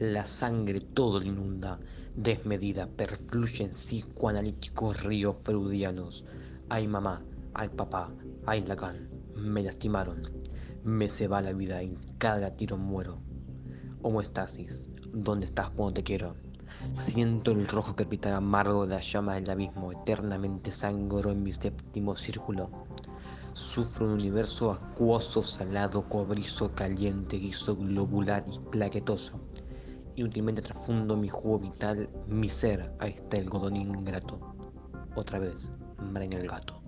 La sangre todo lo inunda, desmedida, perfluyen psicoanalíticos ríos freudianos. Ay mamá, ay papá, ay Lacan, me lastimaron. Me se va la vida, en cada tiro muero. Homoestasis, ¿dónde estás cuando te quiero? Siento el rojo crepitar amargo de la llama del abismo, eternamente sangro en mi séptimo círculo. Sufro un universo acuoso, salado, cobrizo, caliente, guiso, globular y plaquetoso. Inútilmente trafundo mi jugo vital, mi ser, ahí está el godón ingrato. Otra vez, Breña el gato.